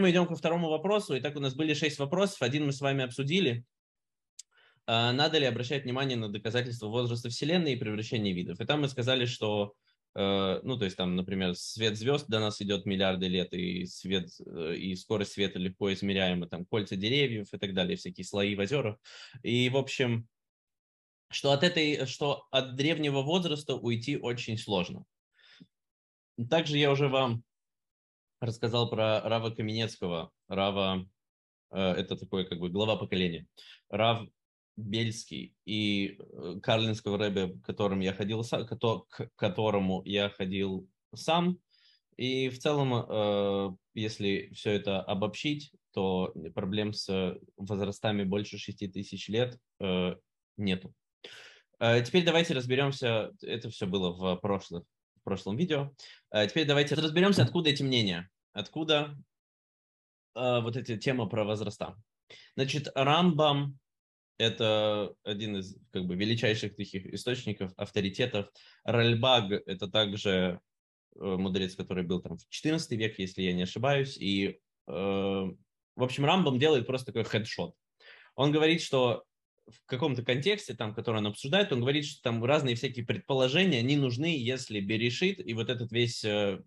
Мы идем ко второму вопросу. Итак, у нас были шесть вопросов. Один мы с вами обсудили. А, надо ли обращать внимание на доказательства возраста Вселенной и превращения видов? И там мы сказали, что, э, ну, то есть там, например, свет звезд до нас идет миллиарды лет, и свет, э, и скорость света легко измеряема, там, кольца деревьев и так далее, всякие слои в озерах. И, в общем, что от этой, что от древнего возраста уйти очень сложно. Также я уже вам рассказал про Рава Каменецкого. Рава э, это такой как бы глава поколения. Рав Бельский и э, Карлинского рэбе, которым я ходил, к которому я ходил сам. И в целом, э, если все это обобщить, то проблем с возрастами больше 6 тысяч лет нету. Теперь давайте разберемся, это все было в прошлых в прошлом видео. А теперь давайте разберемся, откуда эти мнения, откуда э, вот эти темы про возраста. Значит, Рамбам – это один из как бы величайших таких источников, авторитетов. Ральбаг – это также э, мудрец, который был там в 14 век, если я не ошибаюсь. И, э, в общем, Рамбам делает просто такой хедшот. Он говорит, что в каком-то контексте, там, который он обсуждает, он говорит, что там разные всякие предположения, они нужны, если Берешит и вот этот весь, э,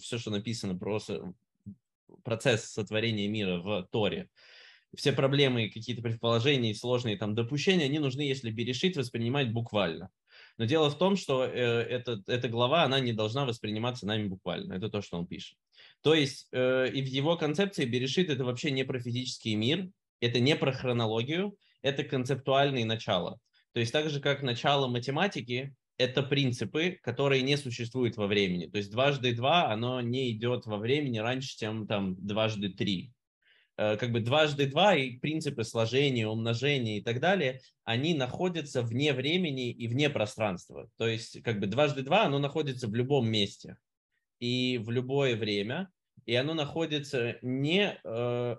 все, что написано про процесс сотворения мира в Торе, все проблемы, какие-то предположения, сложные там допущения, они нужны, если Берешит воспринимать буквально. Но дело в том, что э, это, эта глава, она не должна восприниматься нами буквально. Это то, что он пишет. То есть э, и в его концепции Берешит это вообще не про физический мир, это не про хронологию, это концептуальные начала. То есть так же, как начало математики, это принципы, которые не существуют во времени. То есть дважды два, оно не идет во времени раньше, чем там дважды три. Э, как бы дважды два и принципы сложения, умножения и так далее, они находятся вне времени и вне пространства. То есть как бы дважды два, оно находится в любом месте и в любое время, и оно находится не э,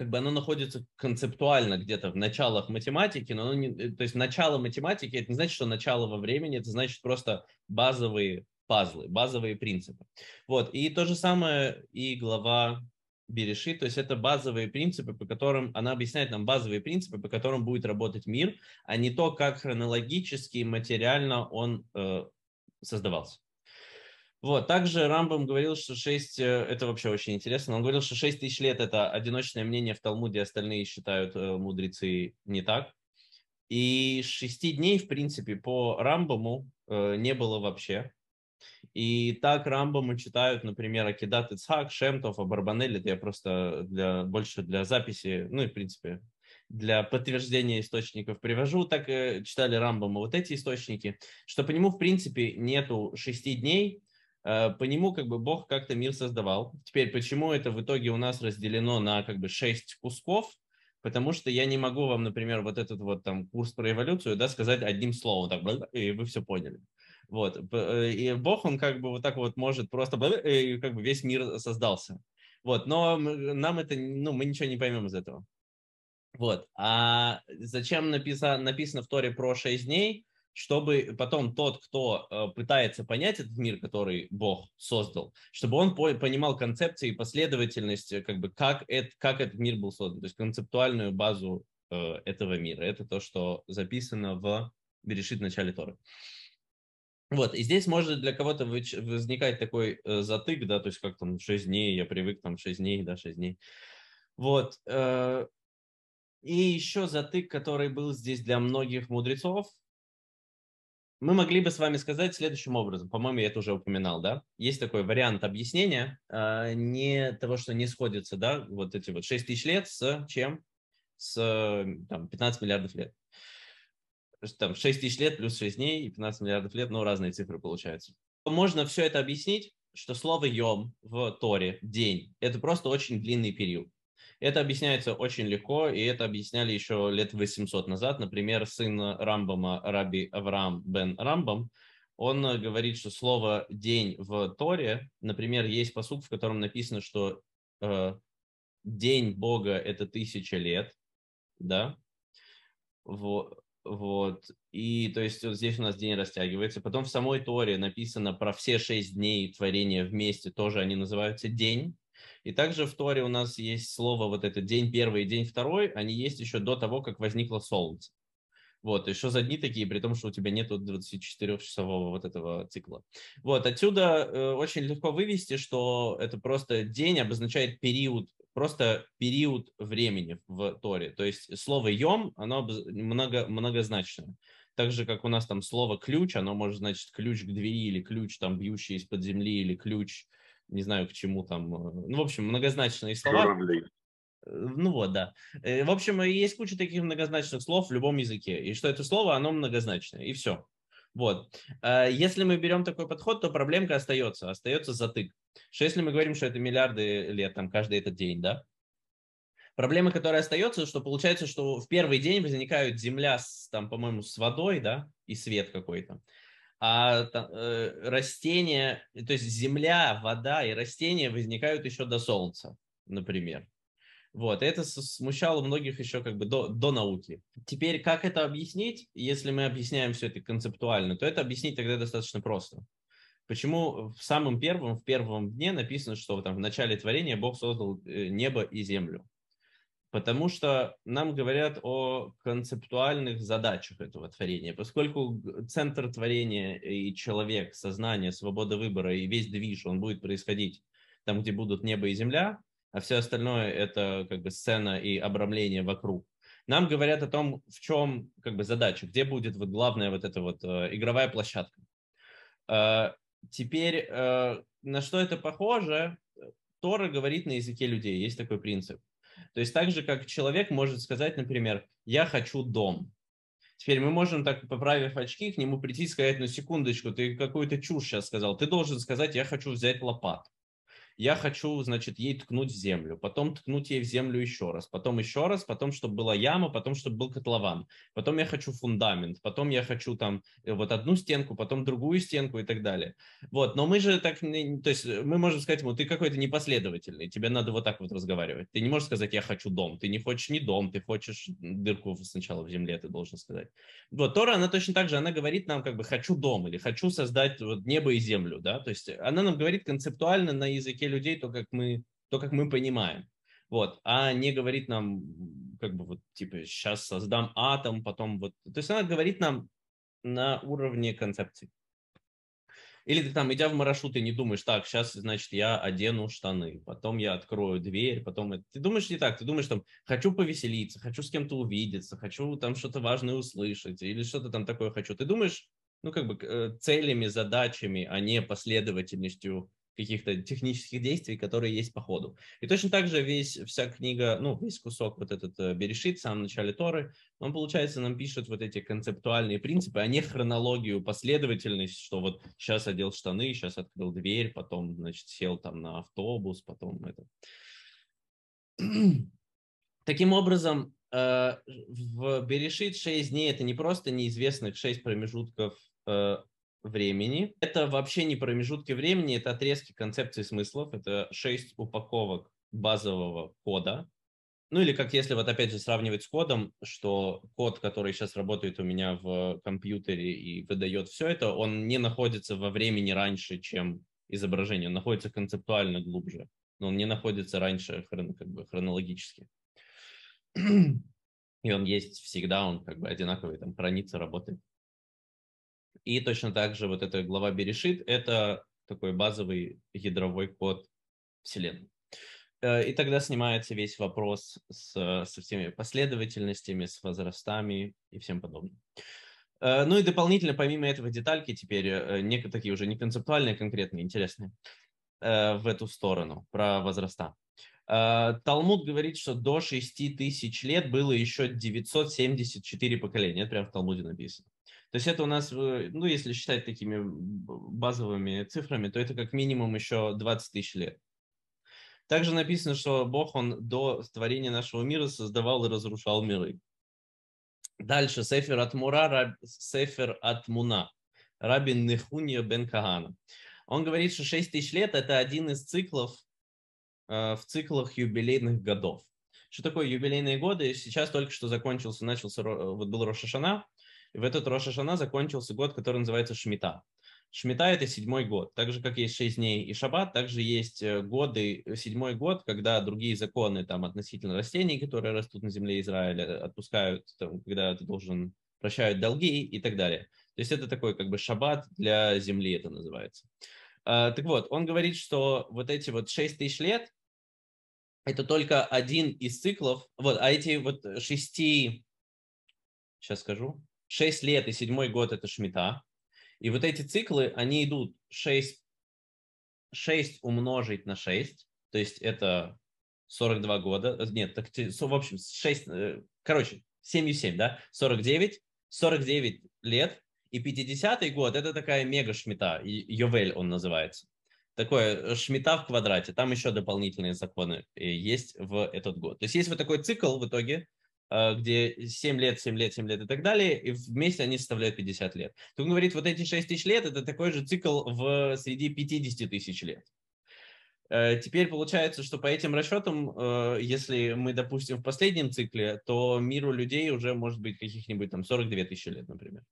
как бы оно находится концептуально где-то в началах математики, но оно не, э, то есть начало математики это не значит, что начало во времени, это значит просто базовые пазлы, базовые принципы. Вот, и то же самое и глава Береши, то есть это базовые принципы, по которым она объясняет нам базовые принципы, по которым будет работать мир, а не то, как хронологически и материально он э, создавался. Вот, также Рамбам говорил, что 6, э, это вообще очень интересно, он говорил, что 6 тысяч лет это одиночное мнение в Талмуде, остальные считают э, мудрецы не так. И 6 дней, в принципе, по Рамбаму э, не было вообще. И так Рамбаму читают, например, Акидат Ицхак, Шемтов, Абарбанель, это я просто для, больше для записи, ну и, в принципе, для подтверждения источников привожу, так читали Рамбаму вот эти источники, что по нему, в принципе, нету шести дней, по нему как бы Бог как-то мир создавал. Теперь, почему это в итоге у нас разделено на как бы шесть кусков? Потому что я не могу вам, например, вот этот вот там курс про эволюцию, да, сказать одним словом, так, и вы все поняли. Вот. Э, и Бог, он как бы вот так вот может просто, и как бы весь мир создался. Вот. Но нам это, ну, мы ничего не поймем из этого. Вот. А зачем написано, написано в Торе про шесть дней? Чтобы потом тот, кто э, пытается понять этот мир, который Бог создал, чтобы он понимал концепции и последовательность, э, как бы как, это, как этот мир был создан, то есть концептуальную базу э, этого мира. Это то, что записано в Берешит начале Торы. Вот, и здесь может для кого-то возникать такой затык, да, то есть как там 6 дней, я привык там 6 дней, да, 6 дней. Вот, и еще затык, который был здесь для многих мудрецов, мы могли бы с вами сказать следующим образом. По-моему, я это уже упоминал, да? Есть такой вариант объяснения э, не того, что не сходится, да, вот эти вот 6 тысяч лет с чем? С там, 15 миллиардов лет. Там 6 тысяч лет плюс 6 дней и 15 миллиардов лет, ну, разные цифры получаются. Можно все это объяснить, что слово «йом» в Торе, день, это просто очень длинный период. Это объясняется очень легко, и это объясняли еще лет 800 назад. Например, сын Рамбама, Раби Авраам бен Рамбам, он говорит, что слово «день» в Торе, например, есть посуд, в котором написано, что э, день Бога – это тысяча лет, да, вот, вот, и то есть вот здесь у нас день растягивается. Потом в самой Торе написано про все шесть дней творения вместе, тоже они называются день, И также в Торе у нас есть слово вот это день первый и день второй, они есть еще до того, как возникло солнце. Вот, что за дни такие, при том, что у тебя нету 24-часового вот этого цикла. Вот, отсюда э, очень легко вывести, что это просто день обозначает период, просто период времени в Торе. То есть слово «йом», оно много, многозначное. Так же, как у нас там слово «ключ», оно может значить ключ к двери или ключ, там, бьющий из-под земли, или ключ, не знаю, к чему там. Э, ну, в общем, многозначные слова. Э, ну вот, да. Э, в общем, есть куча таких многозначных слов в любом языке. И что это слово, оно многозначное. И все. Вот. Если мы берем такой подход, то проблемка остается. Остается затык. Что если мы говорим, что это миллиарды лет, там, каждый этот день, да? Проблема, которая остается, что получается, что в первый день возникают земля, с, там, по-моему, с водой, да, и свет какой-то. А э, растения, то есть земля, вода и растения возникают еще до солнца, например. Вот, это смущало многих еще как бы до, до науки. Теперь, как это объяснить, если мы объясняем все это концептуально, то это объяснить тогда достаточно просто. Почему в самом первом, в первом дне написано, что там в начале творения Бог создал э, небо и землю? Потому что нам говорят о концептуальных задачах этого творения. Поскольку центр творения и человек, сознание, свобода выбора и весь движ, он будет происходить там, где будут небо и земля, а все остальное это как бы сцена и обрамление вокруг. Нам говорят о том, в чем как бы задача, где будет вот главная вот эта вот э, игровая площадка. Э, теперь э, на что это похоже? Тора говорит на языке людей, есть такой принцип. То есть так же, как человек может сказать, например, я хочу дом. Теперь мы можем так, поправив очки, к нему прийти и сказать, ну секундочку, ты какую-то чушь сейчас сказал. Ты должен сказать, я хочу взять лопату я хочу, значит, ей ткнуть в землю, потом ткнуть ей в землю еще раз, потом еще раз, потом, чтобы была яма, потом, чтобы был котлован, потом я хочу фундамент, потом я хочу там э, вот одну стенку, потом другую стенку и так далее. Вот, но мы же так, то есть э, мы можем сказать ему, ты какой-то непоследовательный, тебе надо вот так вот разговаривать. Ты не можешь сказать, я хочу дом, ты не хочешь ни дом, ты хочешь дырку сначала в земле, ты должен сказать. Вот, Тора, она точно так же, она говорит нам как бы хочу дом или хочу создать вот небо и землю, да, то есть она нам говорит концептуально на языке людей то, как мы, то, как мы понимаем. Вот, а не говорит нам, как бы вот, типа, сейчас создам атом, потом вот. То есть она говорит нам на уровне концепции. Или ты там, идя в маршрут, ты не думаешь, так, сейчас, значит, я одену штаны, потом я открою дверь, потом... Ты думаешь не так, ты думаешь там, хочу повеселиться, хочу с кем-то увидеться, хочу там что-то важное услышать, или что-то там такое хочу. Ты думаешь, ну, как бы э, целями, задачами, а не последовательностью каких-то технических действий, которые есть по ходу. И точно так же весь, вся книга, ну, весь кусок вот этот э, Берешит в самом начале Торы, он, получается, нам пишет вот эти концептуальные принципы, а не хронологию, последовательность, что вот сейчас одел штаны, сейчас открыл дверь, потом, значит, сел там на автобус, потом это. Таким образом, э, в Берешит 6 дней это не просто неизвестных 6 промежутков э, времени. Это вообще не промежутки времени, это отрезки концепций смыслов, это шесть упаковок базового кода. Ну или как если вот опять же сравнивать с кодом, что код, который сейчас работает у меня в компьютере и выдает все это, он не находится во времени раньше, чем изображение, он находится концептуально глубже, но он не находится раньше хрон, как бы хронологически. И он есть всегда, он как бы одинаковый, там хранится, работает. И точно так же вот эта глава Берешит – это такой базовый ядровой код Вселенной. Э, и тогда снимается весь вопрос с, со всеми последовательностями, с возрастами и всем подобным. Э, ну и дополнительно, помимо этого, детальки теперь э, некие такие уже не концептуальные, а конкретные, интересные в эту сторону, про возраста. Талмуд говорит, что до 6 тысяч лет было еще 974 поколения. Это прямо в Талмуде написано. То есть это у нас, ну, если считать такими базовыми цифрами, то это как минимум еще 20 тысяч лет. Также написано, что Бог, Он до творения нашего мира создавал и разрушал миры. Дальше, Сефер от Мура, раб, Сефер от Муна, Рабин Нехунья бен Кагана. Он говорит, что 6 тысяч лет – это один из циклов э, в циклах юбилейных годов. Что такое юбилейные годы? Сейчас только что закончился, начался, вот был Рошашана, в этот Рошашана закончился год, который называется Шмита. Шмита – это седьмой год. Так же, как есть шесть дней и шаббат, также есть э, годы, э, седьмой год, когда другие законы там, относительно растений, которые растут на земле Израиля, отпускают, там, когда ты должен, прощают долги и так далее. То есть это такой как бы шаббат для земли это называется. А, так вот, он говорит, что вот эти вот шесть тысяч лет – это только один из циклов. Вот, а эти вот шести, сейчас скажу, шесть лет и седьмой год – это шмита. И вот эти циклы, они идут 6, 6 умножить на 6, то есть это 42 года, э, нет, так, в общем, 6, э, короче, 7,7, да, 49, 49 лет, и 50-й год – это такая мега-шмита, Йовель он называется. Такое э, шмита в квадрате, там еще дополнительные законы есть в этот год. То есть есть вот такой цикл в итоге, где 7 лет, 7 лет, 7 лет и так далее, и вместе они составляют 50 лет. То он говорит, вот эти 6 тысяч лет – это такой же цикл в среди 50 тысяч лет. Э, теперь получается, что по этим расчетам, э, если мы, допустим, в последнем цикле, то миру людей уже может быть каких-нибудь там 42 тысячи лет, например.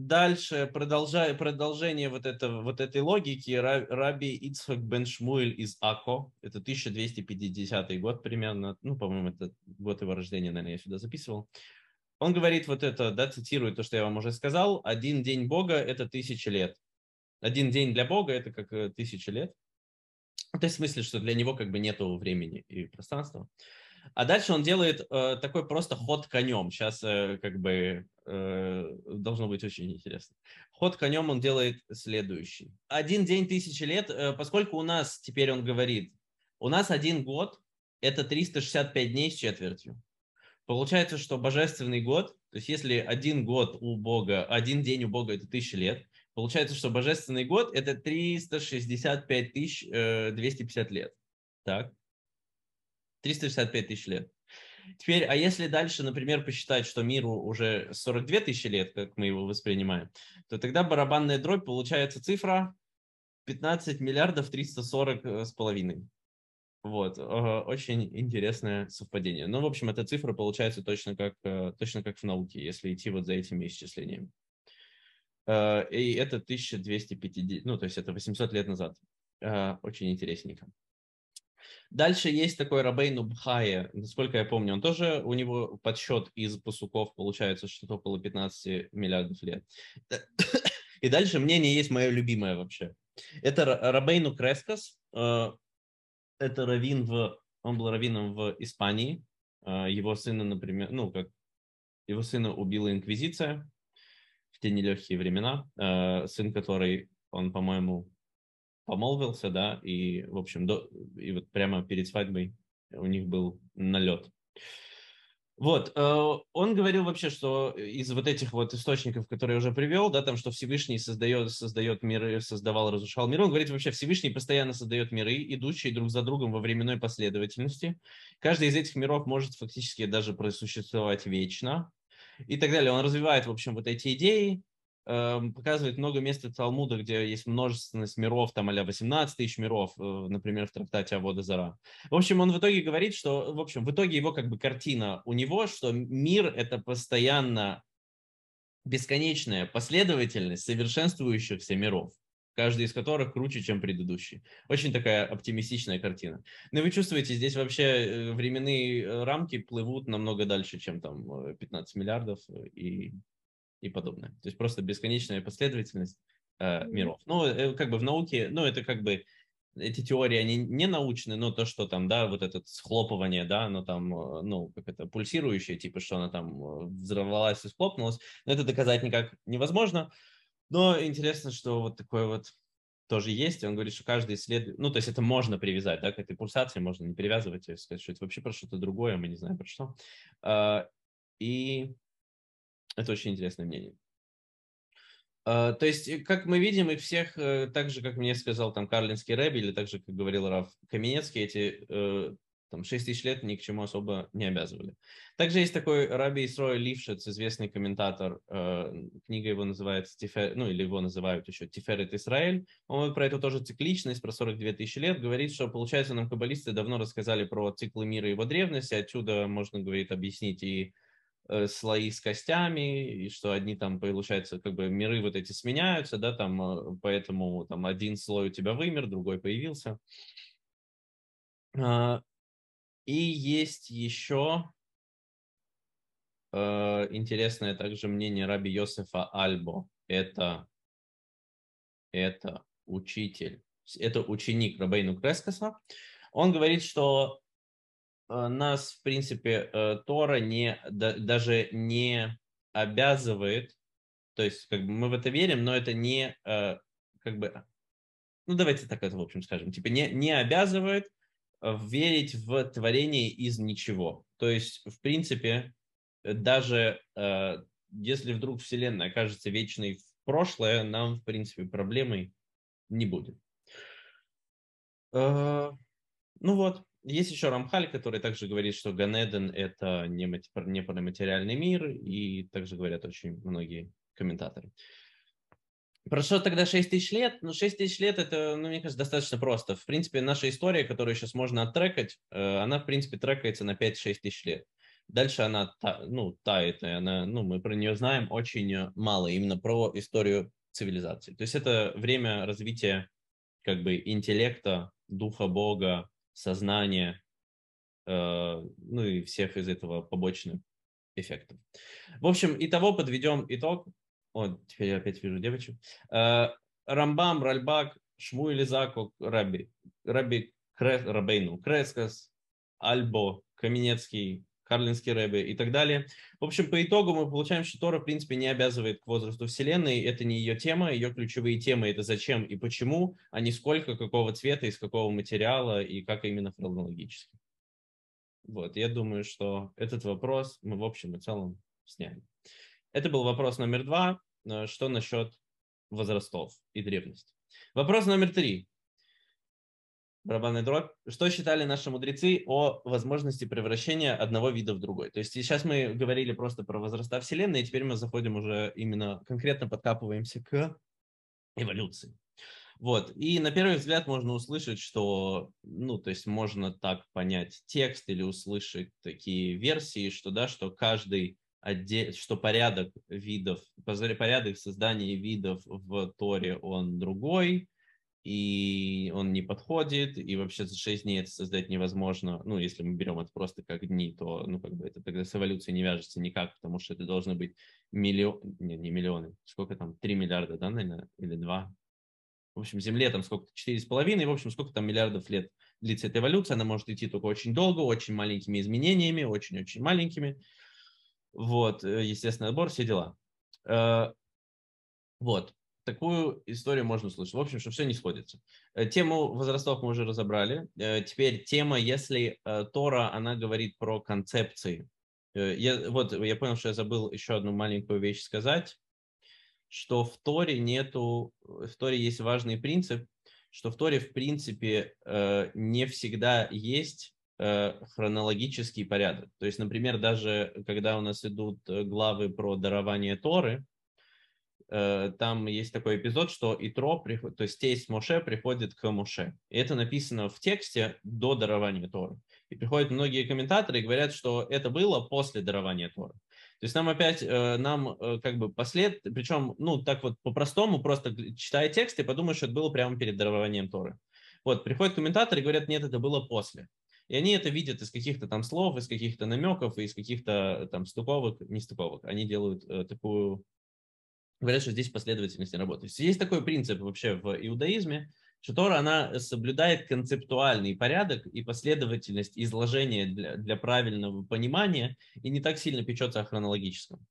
Дальше, продолжая, продолжение вот, этого, вот этой логики, Раби Ицхак бен Шмуэль из Ако, это 1250 год примерно, ну, по-моему, это год его рождения, наверное, я сюда записывал. Он говорит вот это, да, цитирует то, что я вам уже сказал, один день Бога – это тысяча лет. Один день для Бога – это как э, тысяча лет. То есть в смысле, что для него как бы нету времени и пространства. А дальше он делает э, такой просто ход конем. Сейчас э, как бы должно быть очень интересно. Ход конем он делает следующий. Один день тысячи лет, э, поскольку у нас, теперь он говорит, у нас один год – это 365 дней с четвертью. Получается, что божественный год, то есть если один год у Бога, один день у Бога – это тысяча лет, получается, что божественный год – это 365 тысяч 250 э, лет. Так? 365 тысяч лет. Теперь, а если дальше, например, посчитать, что миру уже 42 тысячи лет, как мы его воспринимаем, то тогда барабанная дробь получается цифра 15 миллиардов 340 э, с половиной. Вот, очень интересное совпадение. Ну, в общем, эта цифра получается точно как, э, точно как в науке, если идти вот за этими исчислениями. Э, и это 1250, ну, то есть это 800 лет назад. Очень интересненько. Дальше есть такой Рабейну Бхая, насколько я помню, он тоже, у него подсчет из пасуков получается что-то около 15 миллиардов лет. И дальше мнение есть мое любимое вообще. Это Рабейну Крескас, э, это раввин в, он был раввином в Испании, э, его сына, например, ну, как его сына убила инквизиция в те нелегкие времена, э, сын который, он, по-моему, помолвился, да, и, в общем, до, и вот прямо перед свадьбой у них был налет. Вот, э, он говорил вообще, что из вот этих вот источников, которые я уже привел, да, там, что Всевышний создает, создает миры, создавал, разрушал миры, он говорит вообще, Всевышний постоянно создает миры, идущие друг за другом во временной последовательности. Каждый из этих миров может фактически даже просуществовать вечно и так далее. Он развивает, в общем, вот эти идеи, показывает много мест Талмуда, где есть множественность миров, там а 18 тысяч миров, э, например, в трактате Авода Зара. В общем, он в итоге говорит, что, в общем, в итоге его как бы картина у него, что мир – это постоянно бесконечная последовательность совершенствующихся миров каждый из которых круче, чем предыдущий. Очень такая оптимистичная картина. Но вы чувствуете, здесь вообще э, временные э, рамки плывут намного дальше, чем там 15 миллиардов и и подобное. То есть просто бесконечная последовательность э, миров. Ну, э, как бы в науке, ну, это как бы эти теории, они не научны, но то, что там, да, вот это схлопывание, да, оно там, э, ну, как это, пульсирующее, типа, что она там э, взорвалась и схлопнулась, но это доказать никак невозможно. Но интересно, что вот такое вот тоже есть. Он говорит, что каждый исследует, ну, то есть это можно привязать, да, к этой пульсации можно не привязывать, и сказать, что это вообще про что-то другое, мы не знаем про что. А, и это очень интересное мнение. Uh, то есть, э, как мы видим, их всех, uh, так же, как мне сказал там Карлинский Рэби, или так же, как говорил Раф Каменецкий, эти uh, там 6 тысяч лет ни к чему особо не обязывали. Также есть такой Раби Исрой Лившец, известный комментатор, книга его называется, Тифер, ну или его называют еще Тиферет Израиль, он про эту тоже цикличность, про 42 тысячи лет, говорит, что, получается, нам каббалисты давно рассказали про циклы мира и его древности, отсюда можно, говорит, объяснить и э, слои с костями, и что одни там, получается, как бы миры вот эти сменяются, да, там, э, поэтому там один слой у тебя вымер, другой появился. А, и есть еще э, интересное также мнение Раби Йосефа Альбо. Это, это учитель, это ученик Рабейну Крескаса. Он говорит, что э, нас, в принципе, э, Тора не, даже не обязывает, то есть как бы мы в это верим, но это не как бы, ну давайте так это в общем скажем, типа не, не обязывает верить в творение из ничего. То есть, в принципе, даже э, если вдруг Вселенная окажется вечной в прошлое, нам, в принципе, проблемой не будет. Э, ну вот, есть еще Рамхаль, который также говорит, что Ганеден – это не, не материальный мир, и также говорят очень многие комментаторы. Прошло тогда 6 тысяч лет. Ну, 6 тысяч лет это, ну, мне кажется, достаточно просто. В принципе, наша история, которую сейчас можно оттрекать, э, она, в принципе, трекается на 5-6 тысяч лет. Дальше она, ну, тает, и она, ну, мы про нее знаем очень мало, именно про историю цивилизации. То есть это время развития как бы интеллекта, духа Бога, сознания, э, ну и всех из этого побочных эффектов. В общем, итого подведем итог. О, теперь я опять вижу девочек. Э, Рамбам, Ральбак, Шмуэль Изаку, Раби, Раби Кре, Рабейну, Крескас, Альбо, Каменецкий, Карлинский Рэбе и так далее. В общем, по итогу мы получаем, что Тора, в принципе, не обязывает к возрасту Вселенной. Это не ее тема. Ее ключевые темы – это зачем и почему, а не сколько, какого цвета, из какого материала и как именно хронологически. Вот, я думаю, что этот вопрос мы в общем и целом сняли. Это был вопрос номер два. Э, что насчет возрастов и древности? Вопрос номер три. Барабанный дробь. Что считали наши мудрецы о возможности превращения одного вида в другой? То есть сейчас мы говорили просто про возраста Вселенной, и теперь мы заходим уже именно конкретно подкапываемся к эволюции. Вот. И на первый взгляд можно услышать, что, ну, то есть можно так понять текст или услышать такие версии, что, да, что каждый отдель, что порядок видов, порядок создания видов в Торе он другой, и он не подходит, и вообще за 6 дней это создать невозможно. Ну, если мы берем это просто как дни, то, ну, как бы это тогда с эволюцией не вяжется никак, потому что это должно быть миллион, не, не миллионы, сколько там, 3 миллиарда, да, наверное, или 2. В общем, Земле там сколько-то, 4,5, и, в общем, сколько там миллиардов лет длится эта эволюция, она может идти только очень долго, очень маленькими изменениями, очень-очень маленькими. Вот, э, естественный отбор, все дела. Э, вот, такую историю можно услышать. В общем, что все не сходится. Э, тему возрастов мы уже разобрали. Теперь тема, если Тора, она говорит про концепции. Я, вот, я понял, что я забыл еще одну маленькую вещь сказать, что в Торе нету, в Торе есть важный принцип, что в Торе, в принципе, не всегда есть Э, хронологический порядок. То есть, например, даже когда у нас идут э, главы про дарование Торы, э, там есть такой эпизод, что Итро, то есть тесть Моше приходит к Моше. И это написано в тексте до дарования Торы. И приходят многие комментаторы и говорят, что это было после дарования Торы. То есть нам опять, нам как бы послед, причем, ну, так вот по-простому, просто читая текст и подумаешь, что это было прямо перед дарованием Торы. Вот, приходят комментаторы и говорят, нет, это было после. И они это видят из каких-то там слов, из каких-то намеков, из каких-то там стыковок, не стыковок. Они делают э, такую... Говорят, что здесь последовательность не работает. Есть такой принцип вообще в иудаизме, что Тора, она соблюдает концептуальный порядок и последовательность изложения для, для правильного понимания и не так сильно печется о хронологическом.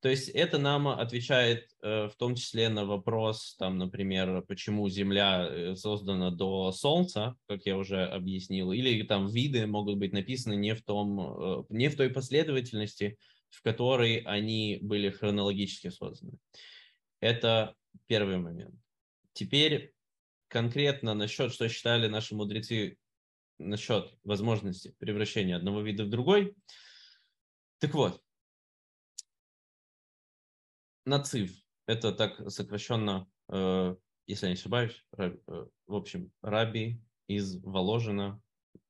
То есть это нам отвечает э, в том числе на вопрос, там, например, почему Земля э, создана до Солнца, как я уже объяснил, или там виды могут быть написаны не в, том, э, не в той последовательности, в которой они были хронологически созданы. Это первый момент. Теперь конкретно насчет, что считали наши мудрецы насчет возможности превращения одного вида в другой. Так вот, нацив. Это так сокращенно, э, если я не ошибаюсь, э, в общем, Раби из Воложина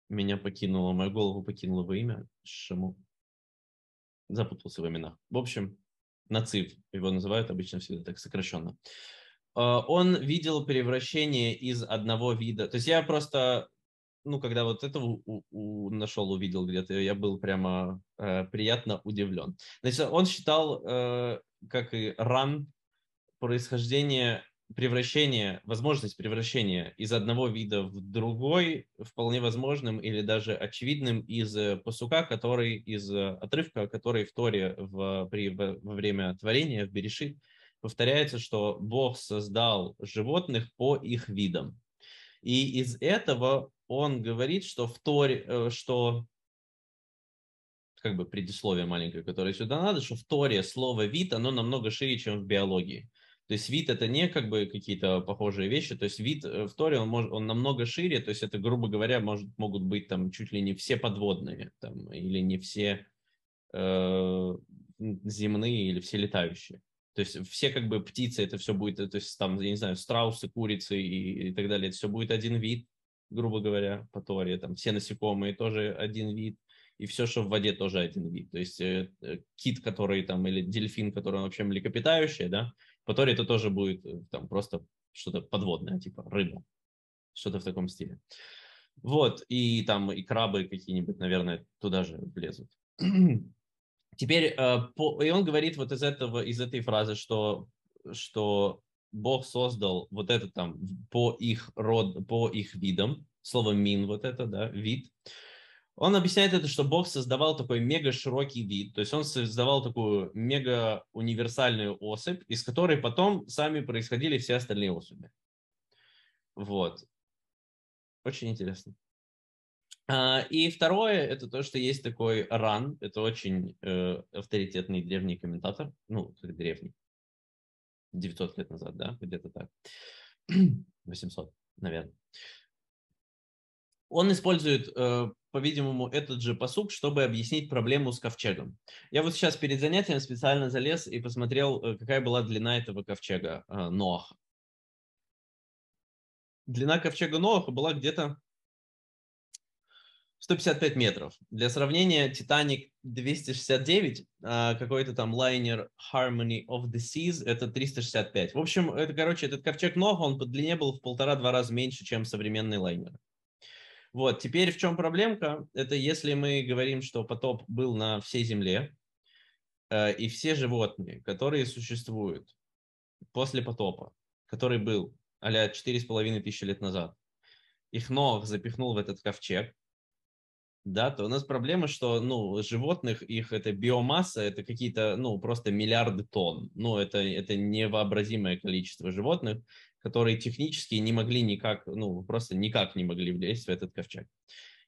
меня покинуло, мою голову покинуло во имя Шаму. Запутался в именах. В общем, Нацив, его называют обычно всегда так сокращенно. А, он видел превращение из одного вида. То есть я просто, ну, когда вот это у, у, нашел, увидел где-то, я был прямо э, приятно удивлен. Значит, он считал, э, как и ран, происхождение превращение, возможность превращения из одного вида в другой вполне возможным или даже очевидным из э, посука, который из э, отрывка, который в Торе в, при, во время творения в Берешит повторяется, что Бог создал животных по их видам. И из этого он говорит, что в Торе, э, что как бы предисловие маленькое, которое сюда надо, что в Торе слово вид, оно намного шире, чем в биологии. То есть вид это не как бы какие-то похожие вещи, то есть вид э, в Торе он, может, он намного шире, то есть это, грубо говоря, может, могут быть там чуть ли не все подводные там, или не все э, земные или все летающие. То есть все как бы птицы, это все будет, то есть там, я не знаю, страусы, курицы и, и так далее, это все будет один вид, грубо говоря, по Торе, там все насекомые тоже один вид, и все, что в воде, тоже один вид. То есть э, э кит, который там, или дельфин, который вообще млекопитающий, да, по Торе это тоже будет э, там просто что-то подводное, типа рыба, что-то в таком стиле. Вот, и там и крабы какие-нибудь, наверное, туда же влезут. Теперь, э, и он говорит вот из этого, из этой фразы, что, что Бог создал вот это там по их род, по их видам, слово мин вот это, да, вид, он объясняет это, что Бог создавал такой мега широкий вид, то есть он создавал такую мега универсальную особь, из которой потом сами происходили все остальные особи. Вот. Очень интересно. А, и второе, это то, что есть такой Ран, это очень э, авторитетный древний комментатор, ну, древний, 900 лет назад, да, где-то так, 800, наверное. Он использует э, по-видимому, этот же посук, чтобы объяснить проблему с ковчегом. Я вот сейчас перед занятием специально залез и посмотрел, э, какая была длина этого ковчега э, Ноаха. Длина ковчега Ноаха была где-то 155 метров. Для сравнения, Титаник 269, а какой-то там лайнер Harmony of the Seas, это 365. В общем, это, короче, этот ковчег Ноха, он по длине был в полтора-два раза меньше, чем современный лайнер. Вот, теперь в чем проблемка? Это если мы говорим, что потоп был на всей Земле, э, и все животные, которые существуют после потопа, который был а-ля 4,5 тысячи лет назад, их Ноах запихнул в этот ковчег, да, то у нас проблема, что, ну, животных, их это биомасса, это какие-то, ну, просто миллиарды тонн. Ну, это, это невообразимое количество животных, которые технически не могли никак, ну, просто никак не могли влезть в этот ковчег.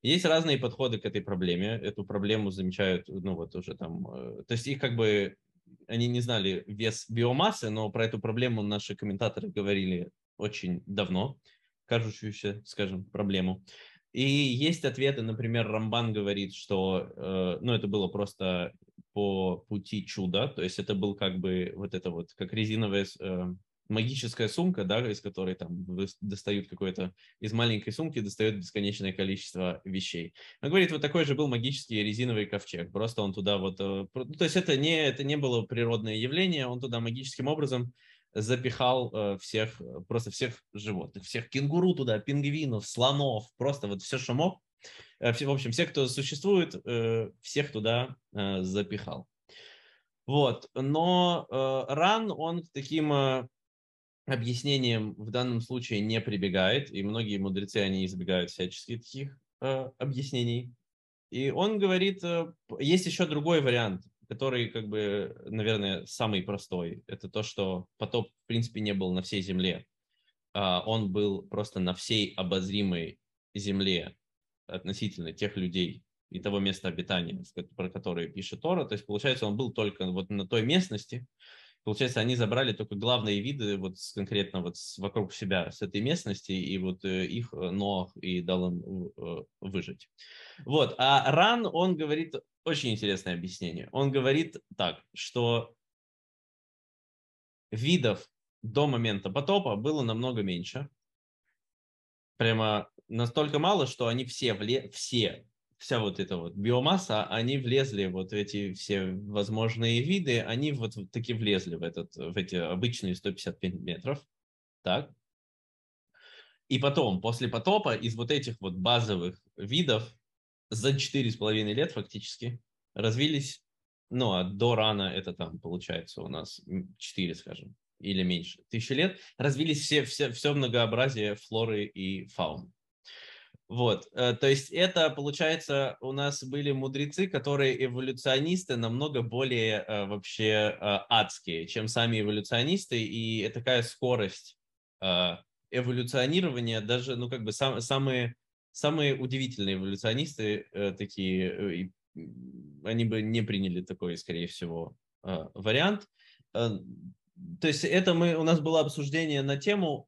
Есть разные подходы к этой проблеме. Эту проблему замечают, ну, вот уже там, э, то есть их как бы, они не знали вес биомассы, но про эту проблему наши комментаторы говорили очень давно, кажущуюся, скажем, проблему. И есть ответы, например, Рамбан говорит, что, э, ну, это было просто по пути чуда, то есть это был как бы вот это вот, как резиновая э, магическая сумка, да, из которой там достают какое-то, из маленькой сумки достают бесконечное количество вещей. Он говорит, вот такой же был магический резиновый ковчег, просто он туда вот, э, ну, то есть это не, это не было природное явление, он туда магическим образом запихал э, всех, просто всех животных, всех кенгуру туда, пингвинов, слонов, просто вот все, что мог. Э, в общем, все, кто существует, всех туда запихал. Вот, но Ран, он таким объяснением в данном случае не прибегает, и многие мудрецы, они избегают всячески таких э, объяснений. И он говорит, э, есть еще другой вариант, который, как бы, наверное, самый простой. Это то, что потоп, в принципе, не был на всей земле. А он был просто на всей обозримой земле относительно тех людей и того места обитания, про которое пишет Тора. То есть, получается, он был только вот на той местности, Получается, они забрали только главные виды вот конкретно вот вокруг себя, с этой местности, и вот э, их э, Ноах и дал им э, выжить. Вот. А Ран, он говорит очень интересное объяснение. Он говорит так, что видов до момента потопа было намного меньше. Прямо настолько мало, что они все, вле... все вся вот эта вот биомасса, они влезли, вот эти все возможные виды, они вот, таки влезли в, этот, в эти обычные 155 метров, так? И потом, после потопа, из вот этих вот базовых видов за 4,5 лет фактически развились, ну, а до рана это там получается у нас 4, скажем, или меньше, тысячи лет, развились все, все, все многообразие флоры и фауны. Вот, э, то есть это, получается, у нас были мудрецы, которые эволюционисты намного более э, вообще э, адские, чем сами эволюционисты, и такая скорость эволюционирования, даже, ну, как бы сам, самые, самые удивительные эволюционисты такие, они бы не приняли такой, скорее всего, вариант. То есть это мы, у нас было обсуждение на тему,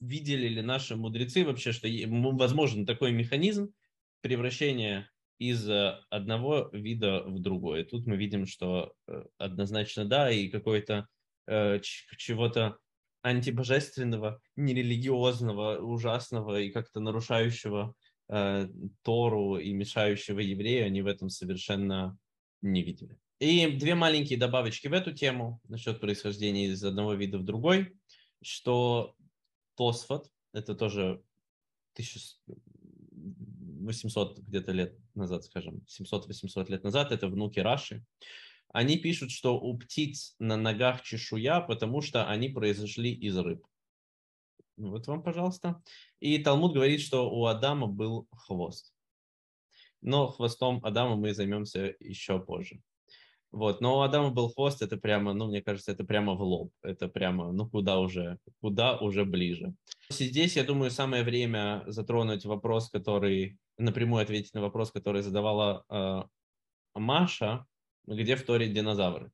видели ли наши мудрецы вообще, что возможен такой механизм превращения из э, одного вида в другой. Тут мы видим, что э, однозначно да, и какой-то э, чего-то антибожественного, нерелигиозного, ужасного и как-то нарушающего э, Тору и мешающего еврею, они в этом совершенно не видели. И две маленькие добавочки в эту тему насчет происхождения из одного вида в другой, что Тосфот, это тоже 1800 где-то лет назад, скажем, 700-800 лет назад, это внуки Раши. Они пишут, что у птиц на ногах чешуя, потому что они произошли из рыб. Вот вам, пожалуйста. И Талмуд говорит, что у Адама был хвост. Но хвостом Адама мы займемся еще позже. Вот, но у Адама был хвост, это прямо, ну, мне кажется, это прямо в лоб. Это прямо, ну, куда уже, куда уже ближе. Здесь, я думаю, самое время затронуть вопрос, который, напрямую ответить на вопрос, который задавала э, Маша, где в Торе динозавры.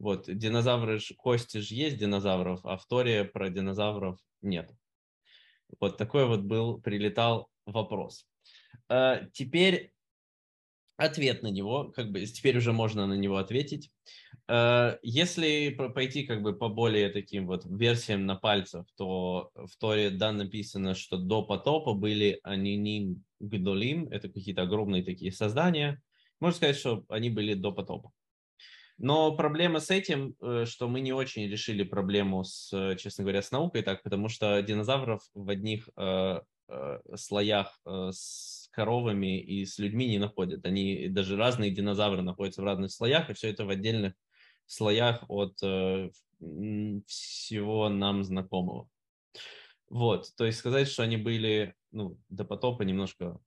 Вот, динозавры, кости же есть динозавров, а в Торе про динозавров нет. Вот такой вот был, прилетал вопрос. Э, теперь ответ на него, как бы теперь уже можно на него ответить. Э, если пойти как бы по более таким вот версиям на пальцах, то в Торе да написано, что до потопа были аниним гдолим, это какие-то огромные такие создания. Можно сказать, что они были до потопа. Но проблема с этим, э, что мы не очень решили проблему с, честно говоря, с наукой так, потому что динозавров в одних э, э, слоях э, с коровами и с людьми не находят. Они даже разные динозавры находятся в разных слоях, и все это в отдельных слоях от э, всего нам знакомого. Вот, то есть сказать, что они были ну, до потопа немножко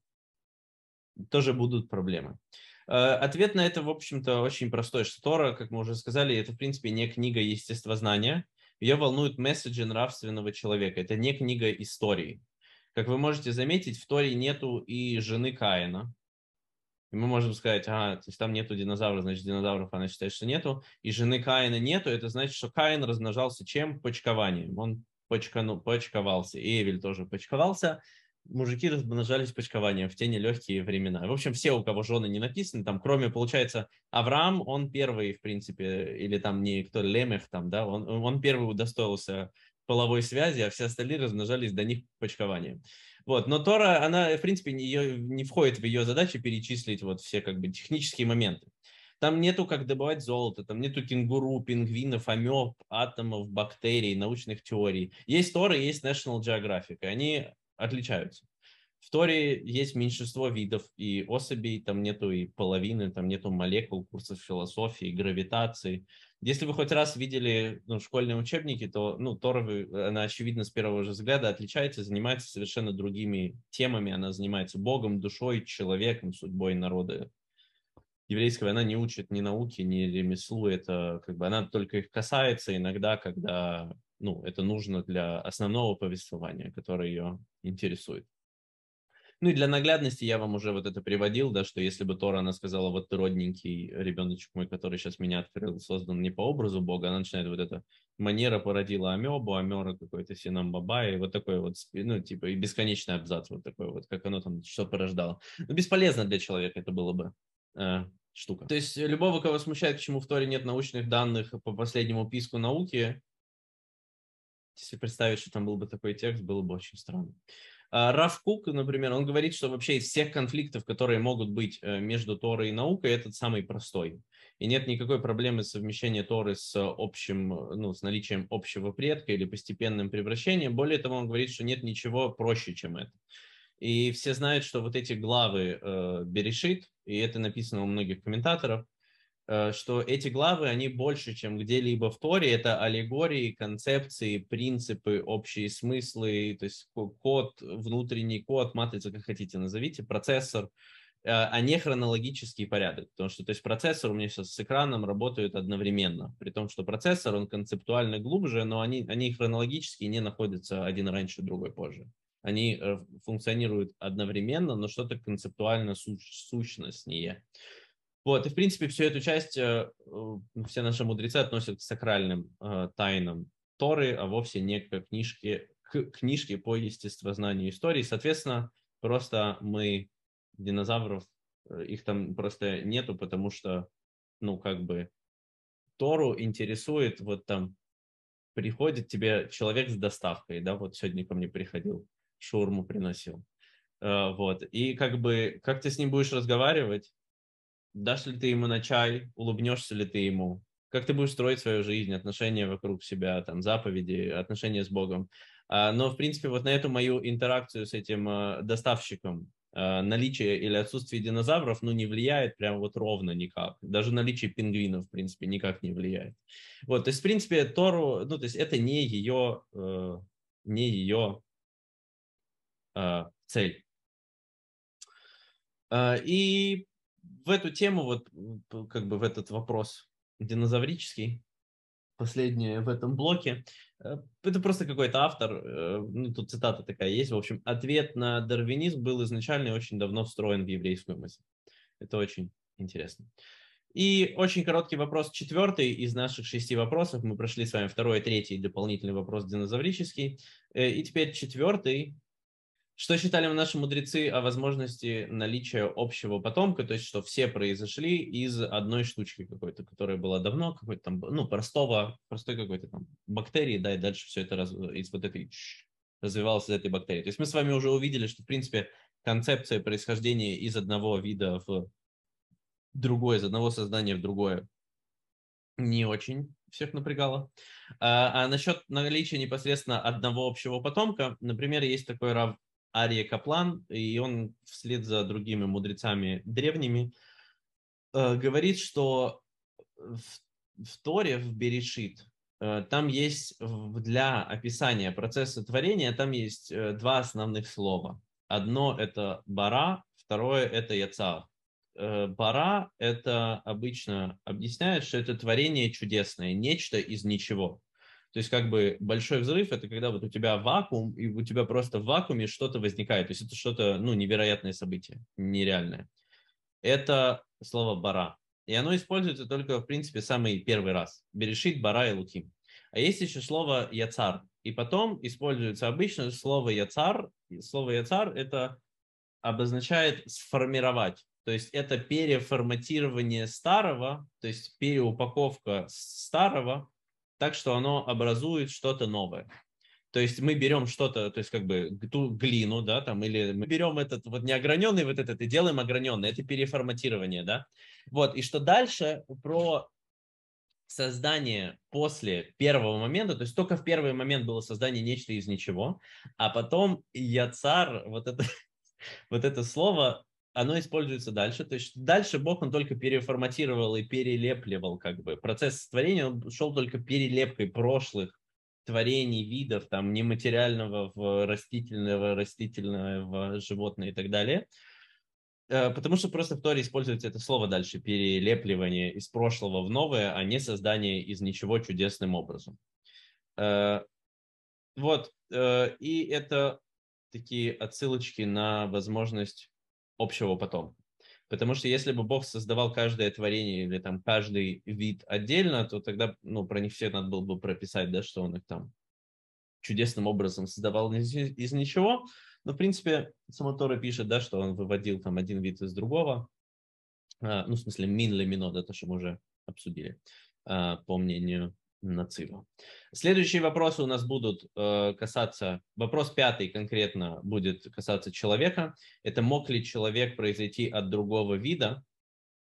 тоже будут проблемы. Э, ответ на это, в общем-то, очень простой. Что как мы уже сказали, это, в принципе, не книга естествознания. Ее волнуют месседжи нравственного человека. Это не книга истории. Как вы можете заметить, в Торе нету и жены Каина. И мы можем сказать, ага, то есть там нету динозавров, значит динозавров она считает, что нету. И жены Каина нету, это значит, что Каин размножался чем? Почкованием. Он почкану, почковался. И Эвель тоже почковался. Мужики размножались почкованием в те нелегкие времена. В общем, все, у кого жены не написаны, там, кроме, получается, Авраам, он первый, в принципе, или там не кто, Лемех, там, да, он, он первый удостоился половой связи, а все остальные размножались до них почкованием. Вот. Но Тора, она, в принципе, не, ее, не входит в ее задачу перечислить вот все как бы технические моменты. Там нету как добывать золото, там нету кенгуру, пингвинов, амеб, атомов, бактерий, научных теорий. Есть Тора, есть National Geographic, и они отличаются. В Торе есть меньшинство видов и особей, там нету и половины, там нету молекул, курсов философии, гравитации. Если вы хоть раз видели ну, школьные учебники, то ну, Тора, она, очевидно, с первого же взгляда отличается, занимается совершенно другими темами. Она занимается Богом, душой, человеком, судьбой народа еврейского. Она не учит ни науки, ни ремеслу. Это как бы она только их касается иногда, когда ну, это нужно для основного повествования, которое ее интересует. Ну и для наглядности я вам уже вот это приводил, да, что если бы Тора, она сказала, вот ты родненький ребеночек мой, который сейчас меня открыл, создан не по образу Бога, она начинает вот это манера породила амебу, амера какой-то синам баба, и вот такой вот, ну, типа, и бесконечный абзац вот такой вот, как оно там что порождало. Ну, бесполезно для человека это было бы э, штука. То есть любого, кого смущает, почему в Торе нет научных данных по последнему писку науки, если представить, что там был бы такой текст, было бы очень странно. А, Раф Кук, например, он говорит, что вообще из всех конфликтов, которые могут быть э, между Торой и наукой, этот самый простой. И нет никакой проблемы совмещения Торы с общим, ну, с наличием общего предка или постепенным превращением. Более того, он говорит, что нет ничего проще, чем это. И все знают, что вот эти главы э, Берешит, и это написано у многих комментаторов, что эти главы, они больше, чем где-либо в Торе, это аллегории, концепции, принципы, общие смыслы, то есть код, внутренний код, матрица, как хотите назовите, процессор, э, а не хронологический порядок. Потому что то есть процессор у меня сейчас с экраном работает одновременно, при том, что процессор, он концептуально глубже, но они, они хронологически не находятся один раньше, другой позже. Они э, функционируют одновременно, но что-то концептуально сущностнее. Вот, и в принципе всю эту часть э, все наши мудрецы относят к сакральным э, тайнам Торы, а вовсе не к книжке, к книжке по естествознанию истории. Соответственно, просто мы динозавров, э, их там просто нету, потому что, ну, как бы, Тору интересует, вот там, приходит тебе человек с доставкой, да, вот сегодня ко мне приходил, шаурму приносил, вот, и как бы, как ты с ним будешь разговаривать, дашь ли ты ему на чай, улыбнешься ли ты ему, как ты будешь строить свою жизнь, отношения вокруг себя, там, заповеди, отношения с Богом. А, но, в принципе, вот на эту мою интеракцию с этим а, доставщиком а, наличие или отсутствие динозавров, ну, не влияет прям вот ровно никак. Даже наличие пингвинов, в принципе, никак не влияет. Вот, то есть, в принципе, Тору, ну, то есть, это не ее, э, не ее цель. И в эту тему, вот как бы в этот вопрос динозаврический, последнее в этом блоке, э, это просто какой-то автор, э, ну тут цитата такая есть, в общем, ответ на дарвинизм был изначально очень давно встроен в еврейскую мысль. Это очень интересно. И очень короткий вопрос, четвертый из наших шести вопросов. Мы прошли с вами второй третий дополнительный вопрос динозаврический. Э, и теперь четвертый что считали наши мудрецы о возможности наличия общего потомка, то есть что все произошли из одной штучки какой-то, которая была давно, какой-то там, ну, простого, простой какой-то там бактерии, да, и дальше все это раз, из вот этой развивалось из этой бактерии. То есть мы с вами уже увидели, что, в принципе, концепция происхождения из одного вида в другое, из одного создания в другое не очень всех напрягало. А, а насчет наличия непосредственно одного общего потомка, например, есть такой Рав Ария Каплан, и он вслед за другими мудрецами древними э, говорит, что в, в Торе, в Берешит, э, там есть для описания процесса творения, там есть э, два основных слова. Одно это бара, второе это яца. Бара это обычно объясняет, что это творение чудесное, нечто из ничего. То есть как бы большой взрыв – это когда вот у тебя вакуум, и у тебя просто в вакууме что-то возникает. То есть это что-то, ну, невероятное событие, нереальное. Это слово «бара». И оно используется только, в принципе, самый первый раз. Берешит, бара и луким. А есть еще слово яцар. И потом используется обычно слово яцар. Слово яцар это обозначает сформировать. То есть это переформатирование старого, то есть переупаковка старого так что оно образует что-то новое. То есть мы берем что-то, то есть как бы ту глину, да, там, или мы берем этот вот неограненный вот этот и делаем ограненный, это переформатирование, да. Вот, и что дальше про создание после первого момента, то есть только в первый момент было создание нечто из ничего, а потом я цар, вот это, вот это слово оно используется дальше. То есть дальше Бог, он только переформатировал и перелепливал как бы. Процесс творения, он шел только перелепкой прошлых творений, видов, там, нематериального в растительного, растительного в животное и так далее. Э, потому что просто в Торе используется это слово дальше, перелепливание из прошлого в новое, а не создание из ничего чудесным образом. Э, вот, э, и это такие отсылочки на возможность общего потом. Потому что если бы Бог создавал каждое творение или там каждый вид отдельно, то тогда ну, про них все надо было бы прописать, да, что он их там чудесным образом создавал из, из ничего. Но, в принципе, сама Тора пишет, да, что он выводил там один вид из другого. А, ну, в смысле, мин лемино, да, то, что мы уже обсудили, а, по мнению нацива. Следующие вопросы у нас будут э, касаться, вопрос пятый конкретно будет касаться человека. Это мог ли человек произойти от другого вида,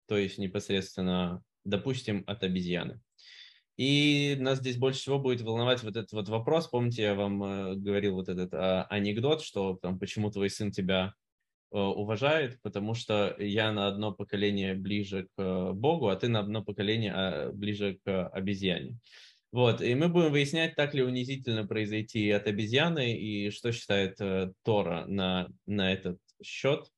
то есть непосредственно, допустим, от обезьяны. И нас здесь больше всего будет волновать вот этот вот вопрос. Помните, я вам э, говорил вот этот э, анекдот, что там почему твой сын тебя уважает, потому что я на одно поколение ближе к Богу, а ты на одно поколение а, ближе к обезьяне. Вот, и мы будем выяснять, так ли унизительно произойти от обезьяны и что считает э, Тора на, на этот счет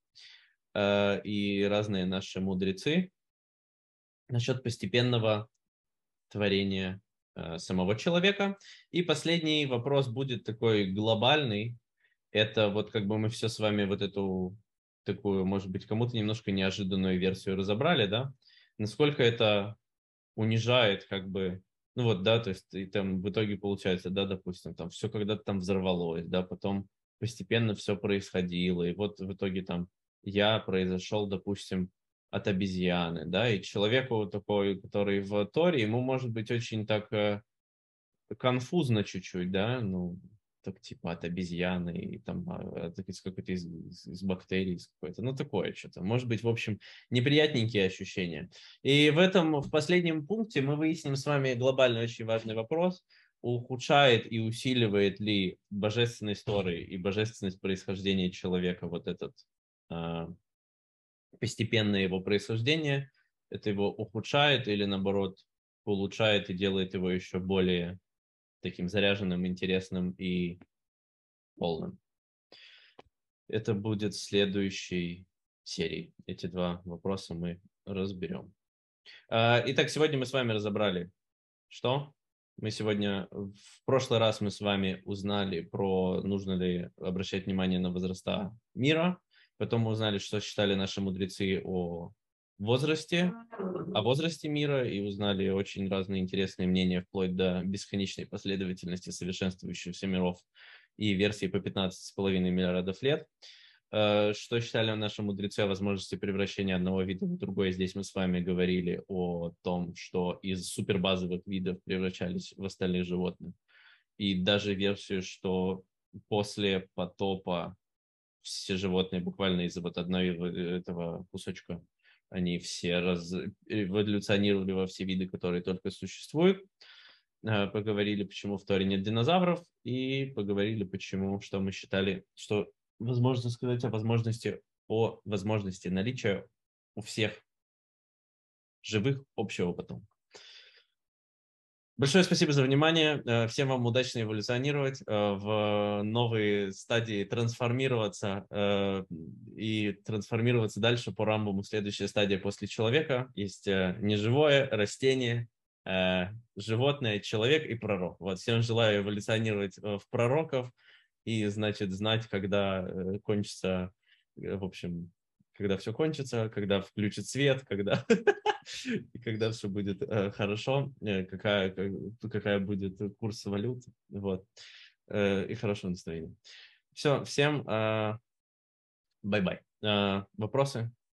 э, и разные наши мудрецы насчет постепенного творения э, самого человека. И последний вопрос будет такой глобальный. Это вот как бы мы все с вами вот эту такую, может быть, кому-то немножко неожиданную версию разобрали, да? Насколько это унижает как бы ну вот, да, то есть и там в итоге получается, да, допустим, там все когда-то там взорвалось, да, потом постепенно все происходило, и вот в итоге там я произошел, допустим, от обезьяны, да, и человеку такой, который в Торе, ему может быть очень так э, конфузно чуть-чуть, да, ну, так типа от обезьяны, и там а, из какой-то из, из, бактерий, из какой-то, ну такое что-то. Может быть, в общем, неприятненькие ощущения. И в этом, в последнем пункте мы выясним с вами глобальный очень важный вопрос, ухудшает и усиливает ли божественность Торы и божественность происхождения человека вот этот э, постепенное его происхождение, это его ухудшает или наоборот улучшает и делает его еще более таким заряженным, интересным и полным. Это будет в следующей серии. Эти два вопроса мы разберем. А, итак, сегодня мы с вами разобрали, что мы сегодня, в прошлый раз мы с вами узнали про, нужно ли обращать внимание на возраста мира, потом мы узнали, что считали наши мудрецы о возрасте, о возрасте мира и узнали очень разные интересные мнения, вплоть до бесконечной последовательности совершенствующихся миров и версии по 15,5 миллиардов лет. Э, что считали наши мудрецы о возможности превращения одного вида в другой? Здесь мы с вами говорили о том, что из супербазовых видов превращались в остальных животных. И даже версию, что после потопа все животные буквально из-за вот одного этого кусочка они все раз... эволюционировали во все виды, которые только существуют. Э, поговорили, почему в Торе нет динозавров, и поговорили, почему, что мы считали, что возможно сказать о возможности, о возможности наличия у всех живых общего потомка. Большое спасибо за внимание. Э, всем вам удачно эволюционировать э, в новые стадии, трансформироваться э, и трансформироваться дальше по Рамбаму. Следующая стадия после человека есть неживое, растение, животное, человек и пророк. Вот всем желаю эволюционировать в пророков и, значит, знать, когда кончится, в общем, когда все кончится, когда включит свет, когда и когда все будет э, хорошо, э, какая, какая будет курс валют, вот, э, и хорошее настроение. Все, всем bye-bye. Вопросы?